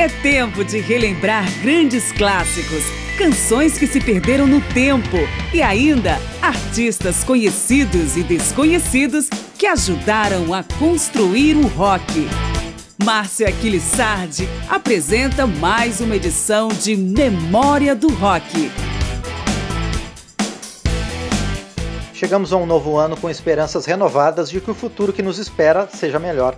É tempo de relembrar grandes clássicos, canções que se perderam no tempo e ainda artistas conhecidos e desconhecidos que ajudaram a construir o rock. Márcio Aquilissardi apresenta mais uma edição de Memória do Rock. Chegamos a um novo ano com esperanças renovadas de que o futuro que nos espera seja melhor.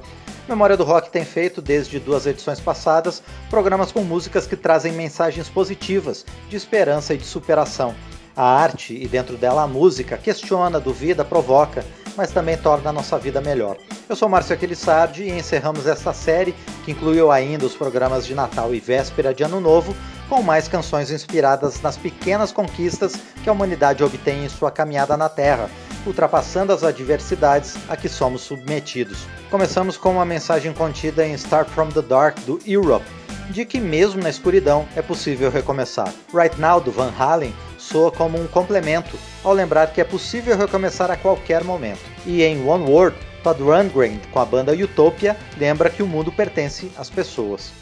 Memória do Rock tem feito, desde duas edições passadas, programas com músicas que trazem mensagens positivas, de esperança e de superação. A arte, e dentro dela a música, questiona, duvida, provoca, mas também torna a nossa vida melhor. Eu sou Márcio Aquilissardi e encerramos esta série, que incluiu ainda os programas de Natal e Véspera de Ano Novo, com mais canções inspiradas nas pequenas conquistas que a humanidade obtém em sua caminhada na Terra, ultrapassando as adversidades a que somos submetidos. Começamos com uma mensagem contida em Start From The Dark do Europe, de que mesmo na escuridão é possível recomeçar. Right Now do Van Halen soa como um complemento ao lembrar que é possível recomeçar a qualquer momento. E em One Word, Todd Rundgren com a banda Utopia lembra que o mundo pertence às pessoas.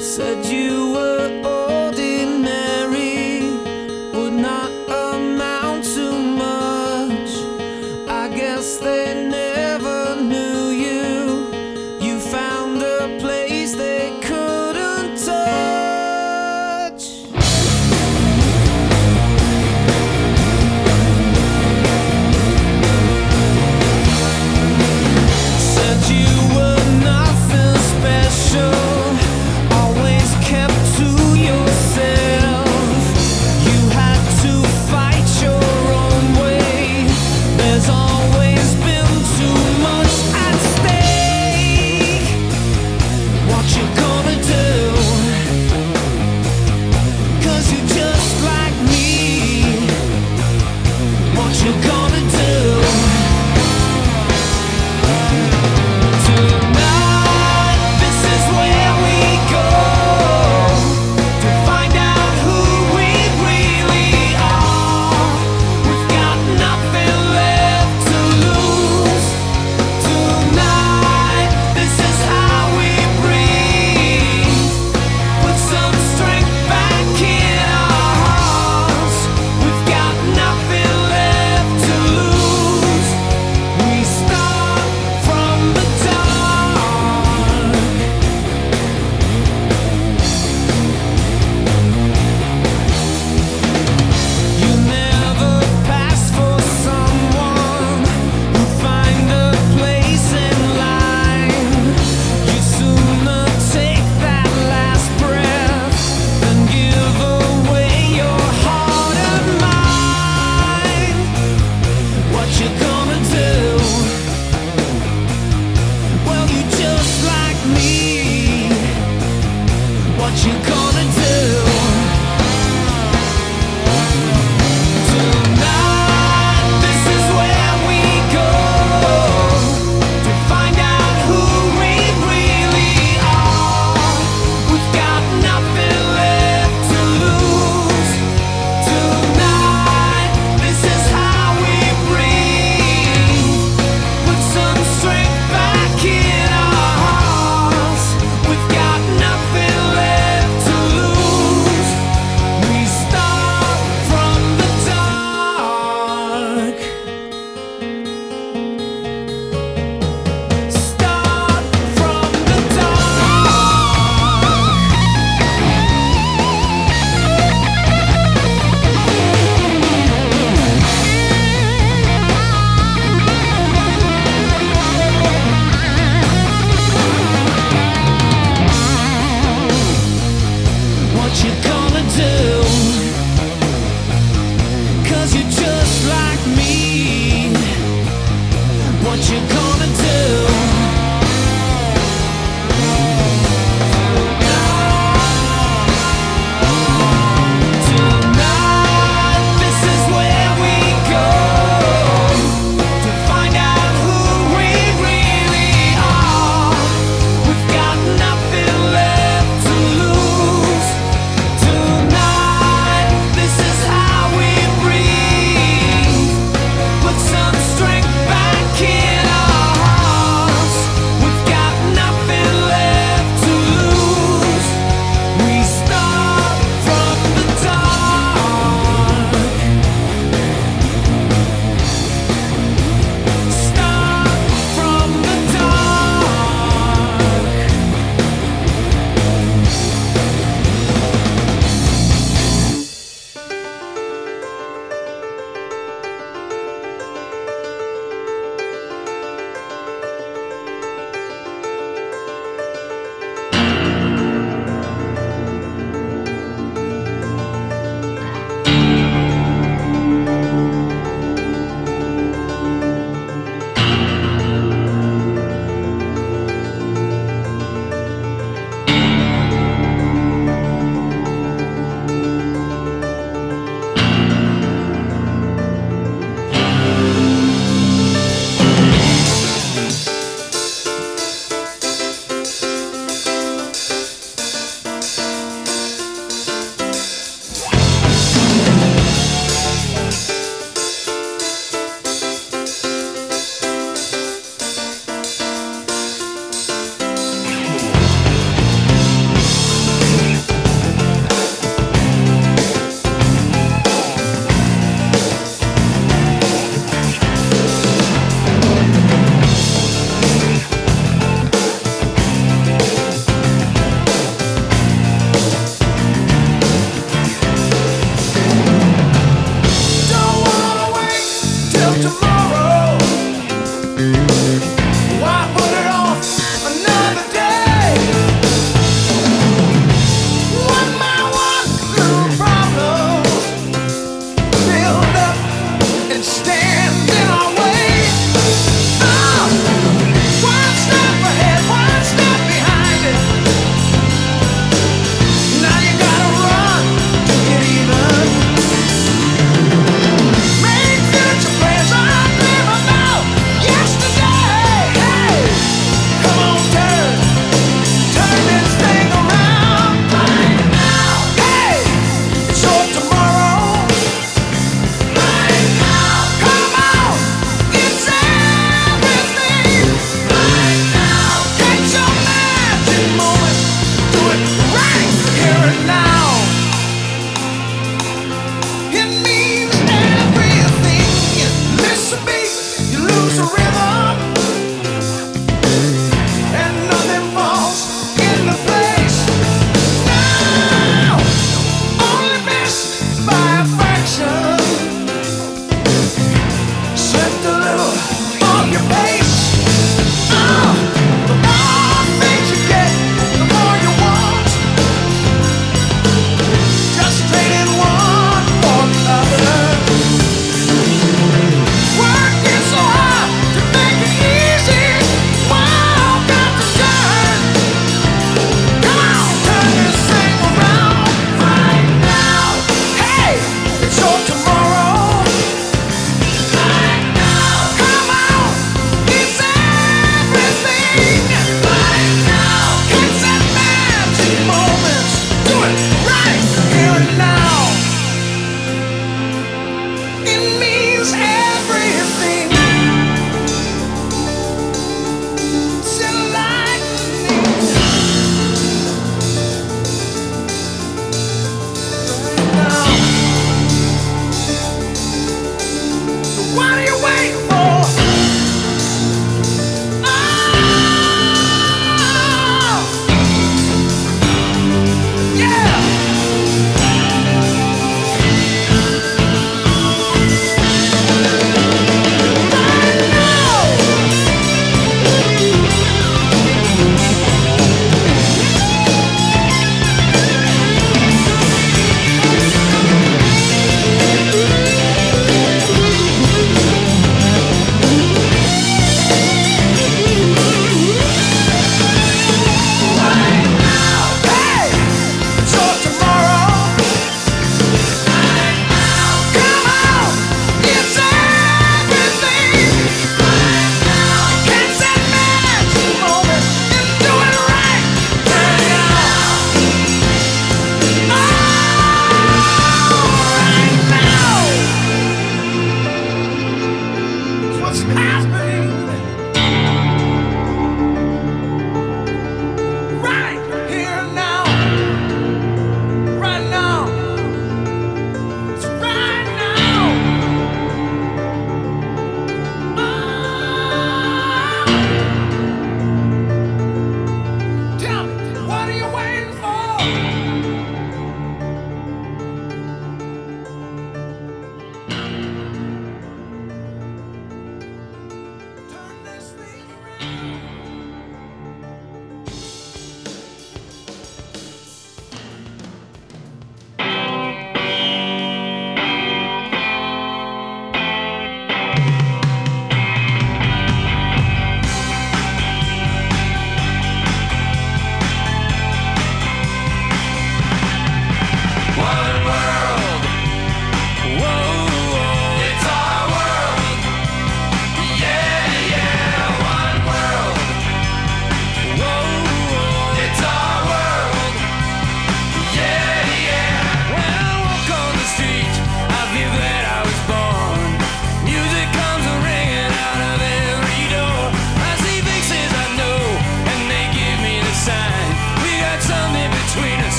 Said you were な。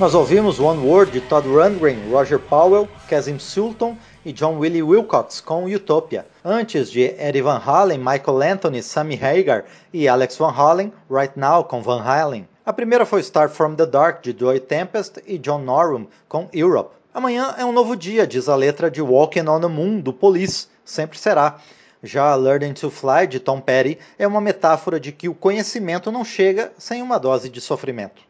Nós ouvimos One Word de Todd Rundgren, Roger Powell, Casim Sultan e John Willie Wilcox com Utopia. Antes de Eddie Van Halen, Michael Anthony, Sammy Hagar e Alex Van Halen, Right Now com Van Halen. A primeira foi Start From The Dark de Joy Tempest e John Norum com Europe. Amanhã é um novo dia, diz a letra de Walking on the Moon do Police, sempre será. Já Learning to Fly de Tom Petty é uma metáfora de que o conhecimento não chega sem uma dose de sofrimento.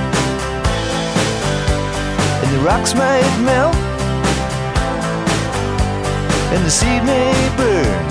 rocks might melt and the seed may burn.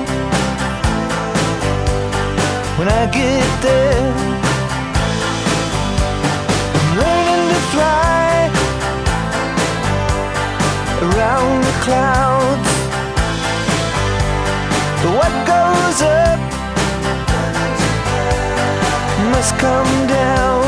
when I get there. I'm learning to fly around the clouds. But what goes up must come down.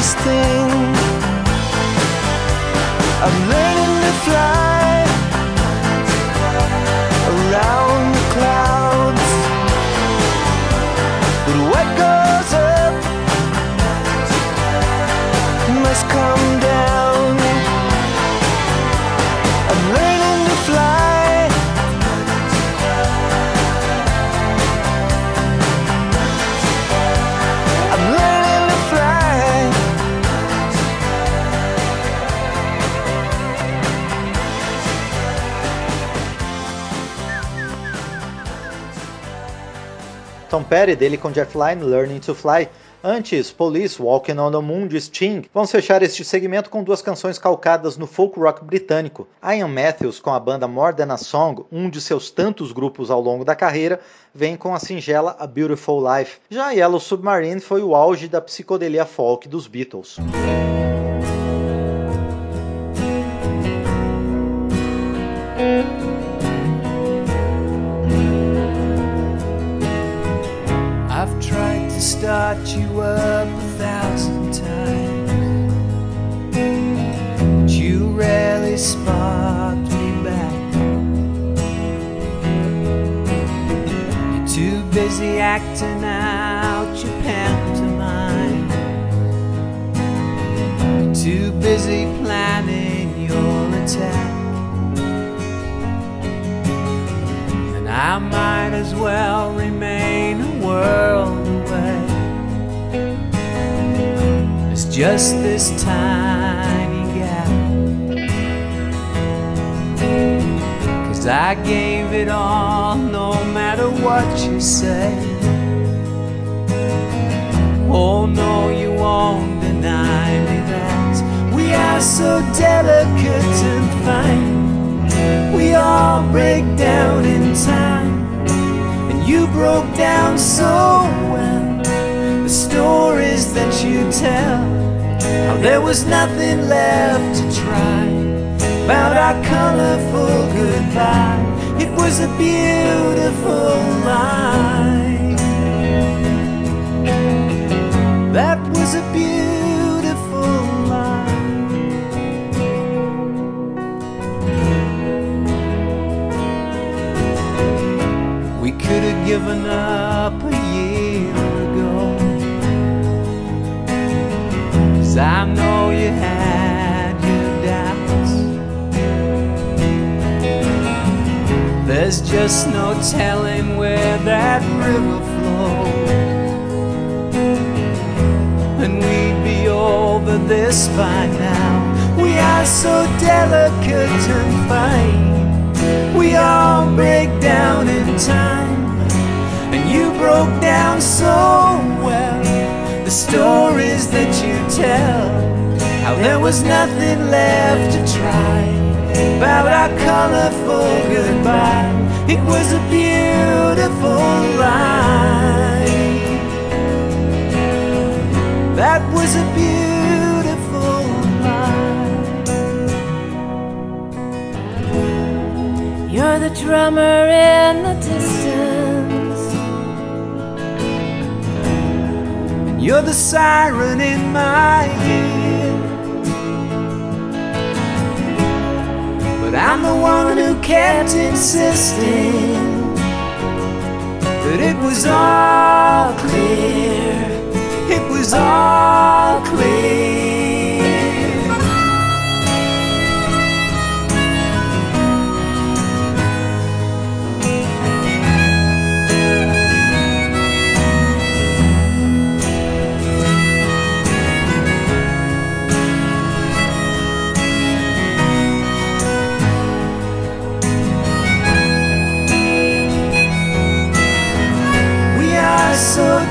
Hardest thing. I'm learning to fly around Tom Petty, dele com Jeff Lynne, Learning to Fly. Antes, Police, Walking on the Moon de Sting. Vamos fechar este segmento com duas canções calcadas no folk rock britânico. Ian Matthews, com a banda More Than a Song, um de seus tantos grupos ao longo da carreira, vem com a singela A Beautiful Life. Já Yellow Submarine foi o auge da psicodelia folk dos Beatles. Busy acting out your pantomime. You're too busy planning your attack. And I might as well remain a world away It's just this tiny Cause I gave it all, no matter what you say. Oh, no, you won't deny me that we are so delicate and fine. We all break down in time. And you broke down so well. The stories that you tell. How there was nothing left to try. About our colorful goodbye. It was a beautiful line. That was a beautiful line. We could have given up a year ago. Cause I know you had There's just no telling where that river flows. And we'd be over this by now. We are so delicate and fine. We all break down in time. And you broke down so well. The stories that you tell. How there was nothing left to try. About our colorful goodbye. It was a beautiful line. That was a beautiful line. You're the drummer in the distance. You're the siren in my ear. But I'm the one who kept insisting that it was all clear. It was all clear.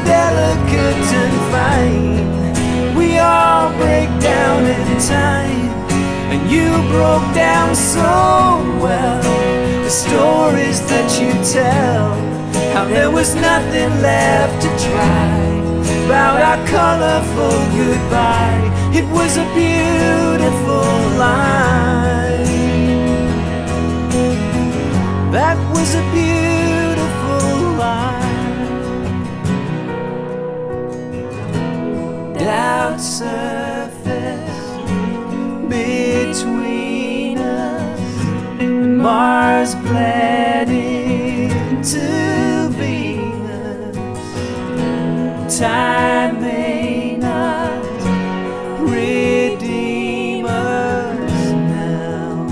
Delicate and fine. We all break down in time. And you broke down so well. The stories that you tell. How there was nothing left to try. About our colorful goodbye. It was a beautiful line. That was a beautiful Doubt surfaced between us, and Mars bled into Venus. Time may not redeem us now.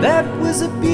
That was a beautiful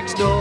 next door.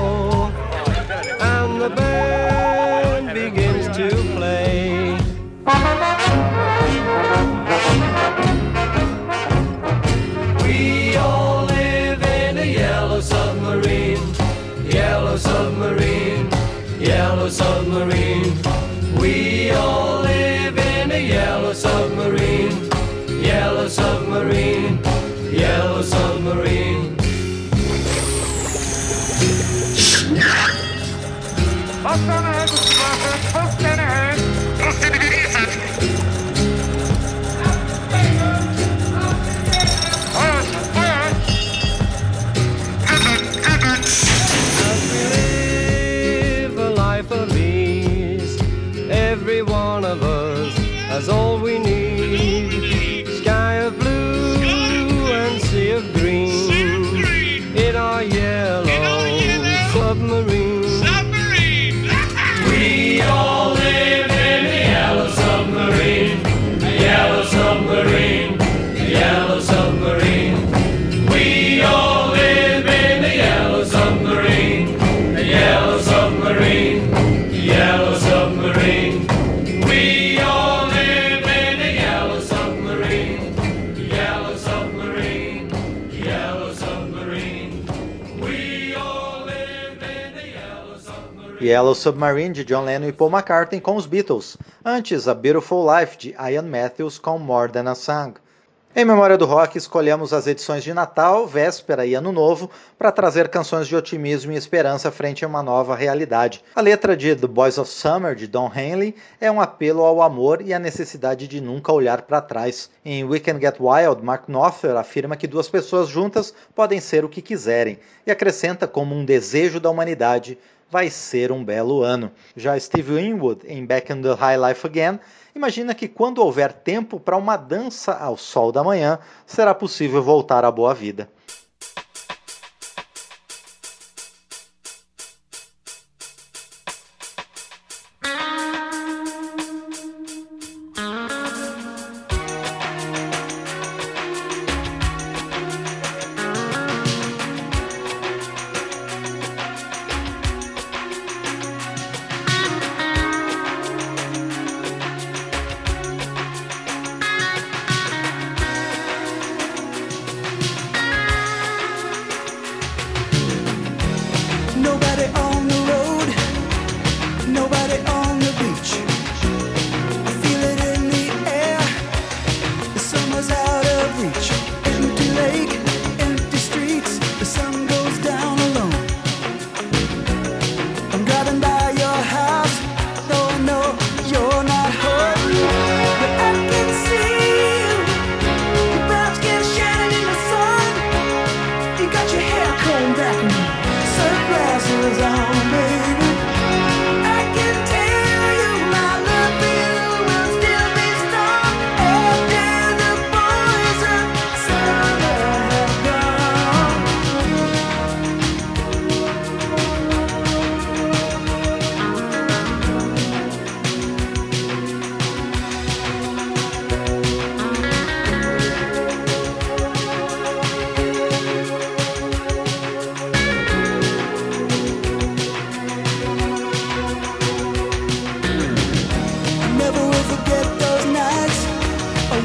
Yellow Submarine de John Lennon e Paul McCartney com os Beatles, antes A Beautiful Life de Ian Matthews com More Than a Song. Em memória do rock, escolhemos as edições de Natal, Véspera e Ano Novo para trazer canções de otimismo e esperança frente a uma nova realidade. A letra de The Boys of Summer, de Don Henley, é um apelo ao amor e à necessidade de nunca olhar para trás. Em We Can Get Wild, Mark Knopfler afirma que duas pessoas juntas podem ser o que quiserem e acrescenta como um desejo da humanidade vai ser um belo ano. Já Steve Winwood, em Back in the High Life Again, imagina que quando houver tempo para uma dança ao sol da manhã, será possível voltar à boa vida.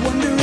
wonder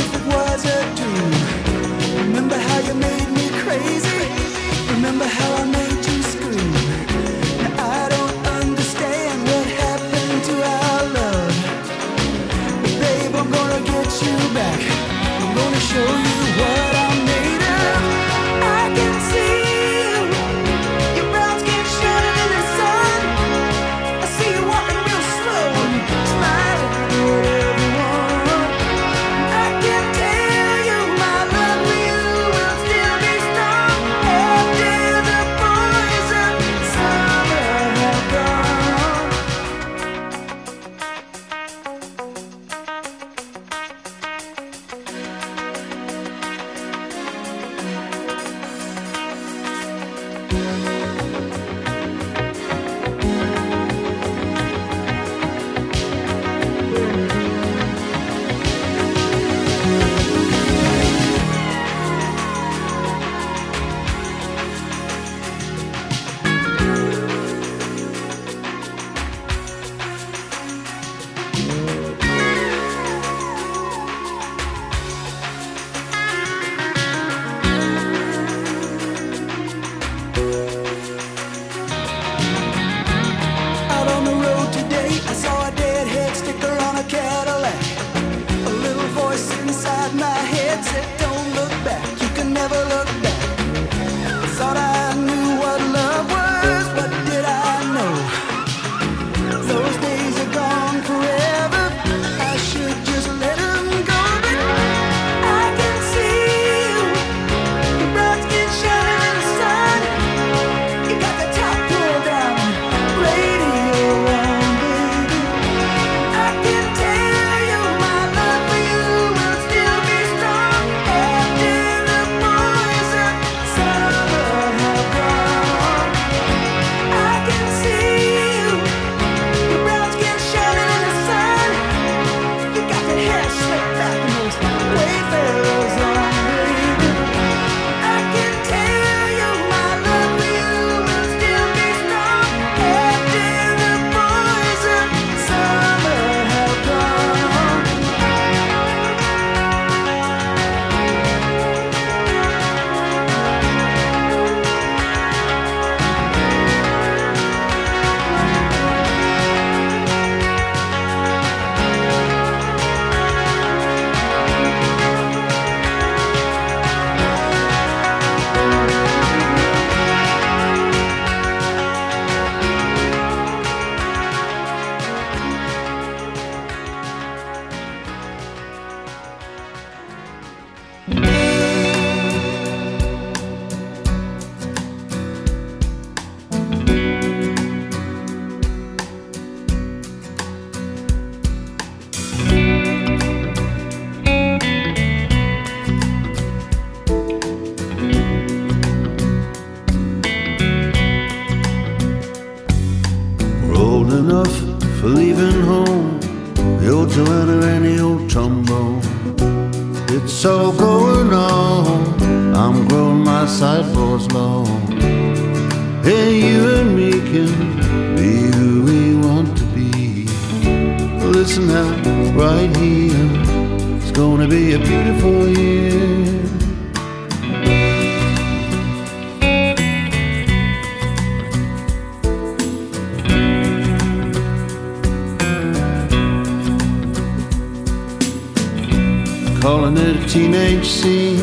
teenage scene,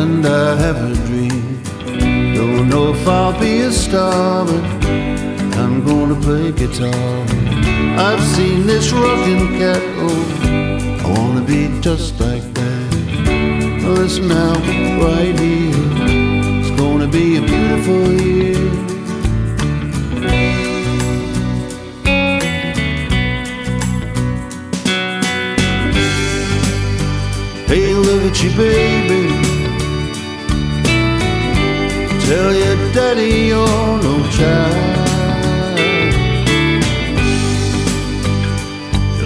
and I have a dream. Don't know if I'll be a star, but I'm gonna play guitar. I've seen this rocking cat, oh, I wanna be just like that. Listen now, right here, it's gonna be a beautiful year. You, baby. Tell your daddy you're no child.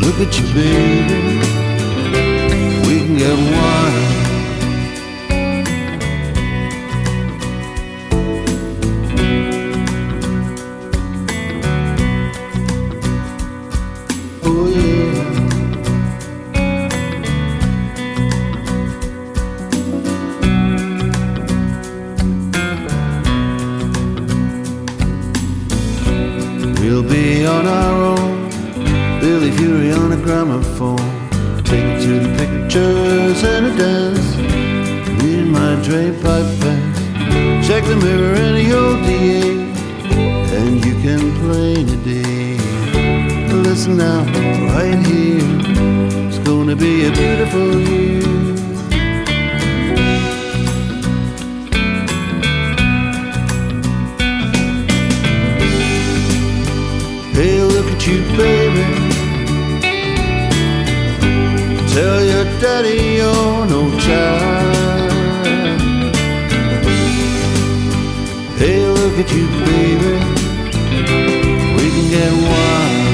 Look at you, baby. We can get wild. Daddy you're no child. Hey, look at you, baby. We can get wild.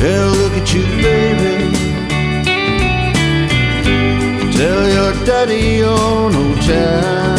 Hey, look at you, baby. Tell your daddy you're no child.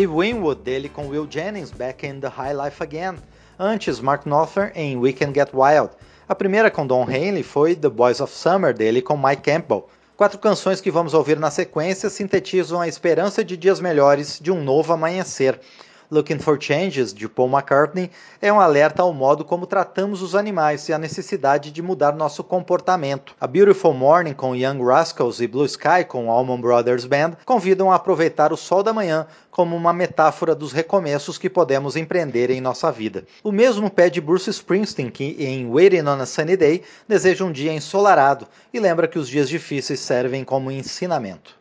Steve Winwood dele com Will Jennings, Back in the High Life Again. Antes, Mark Knopfler em We Can Get Wild. A primeira com Don Henley foi The Boys of Summer dele com Mike Campbell. Quatro canções que vamos ouvir na sequência sintetizam a esperança de dias melhores, de um novo amanhecer. Looking for Changes, de Paul McCartney, é um alerta ao modo como tratamos os animais e a necessidade de mudar nosso comportamento. A Beautiful Morning, com Young Rascals e Blue Sky, com Allman Brothers Band, convidam a aproveitar o sol da manhã como uma metáfora dos recomeços que podemos empreender em nossa vida. O mesmo pede Bruce Springsteen, que em Waiting on a Sunny Day deseja um dia ensolarado e lembra que os dias difíceis servem como ensinamento.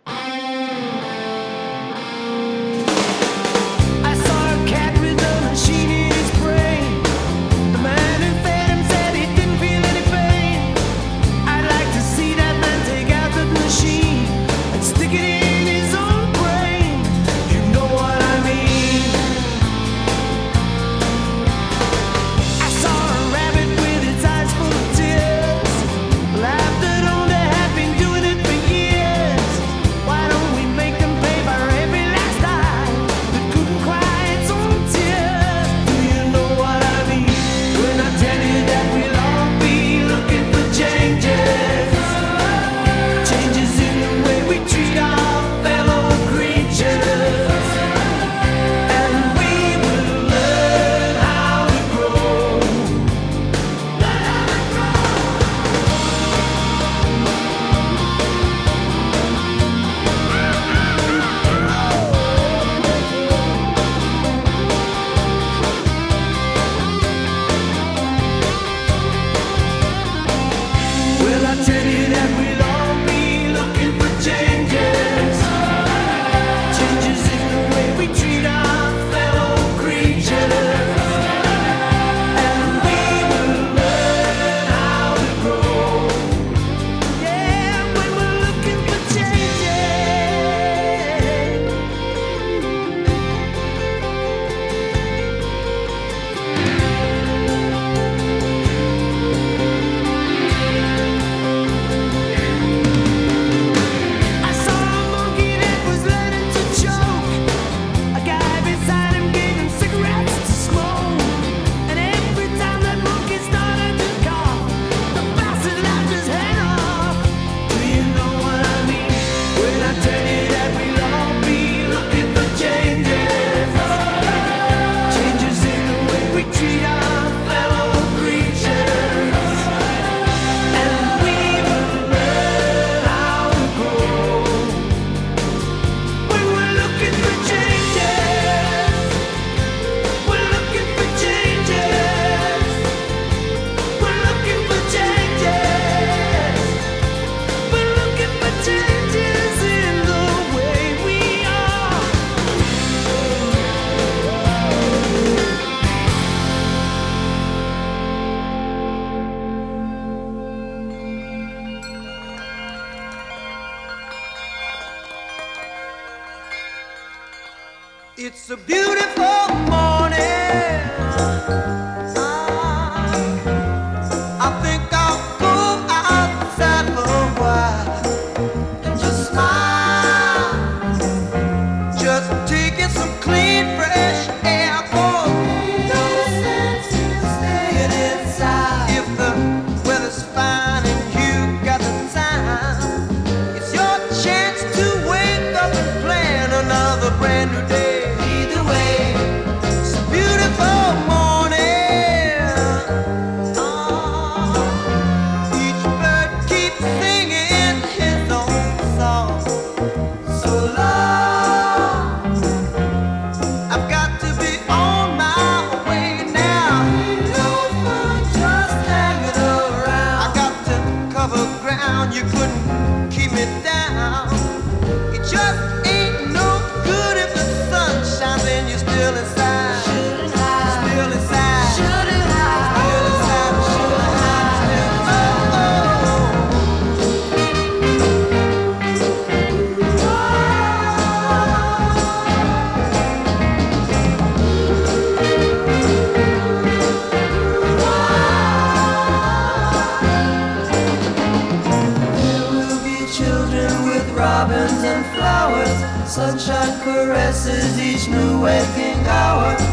Sunshine caresses each new waking hour.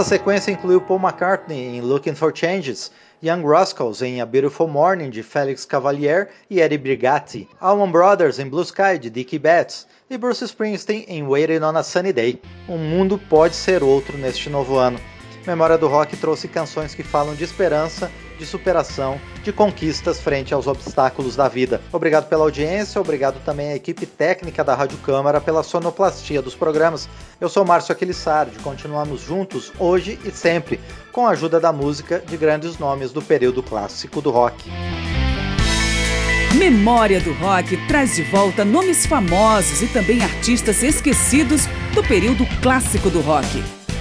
Nossa sequência incluiu Paul McCartney em Looking for Changes, Young Rascals em A Beautiful Morning de Felix Cavalier e Eddie Brigatti, Allman Brothers em Blue Sky de Dickie Betts e Bruce Springsteen em Waiting on a Sunny Day. O mundo pode ser outro neste novo ano. Memória do Rock trouxe canções que falam de esperança, de superação, de conquistas frente aos obstáculos da vida. Obrigado pela audiência, obrigado também à equipe técnica da Rádio Câmara pela sonoplastia dos programas. Eu sou Márcio Aquilissardi, continuamos juntos hoje e sempre, com a ajuda da música de grandes nomes do período clássico do rock. Memória do Rock traz de volta nomes famosos e também artistas esquecidos do período clássico do rock.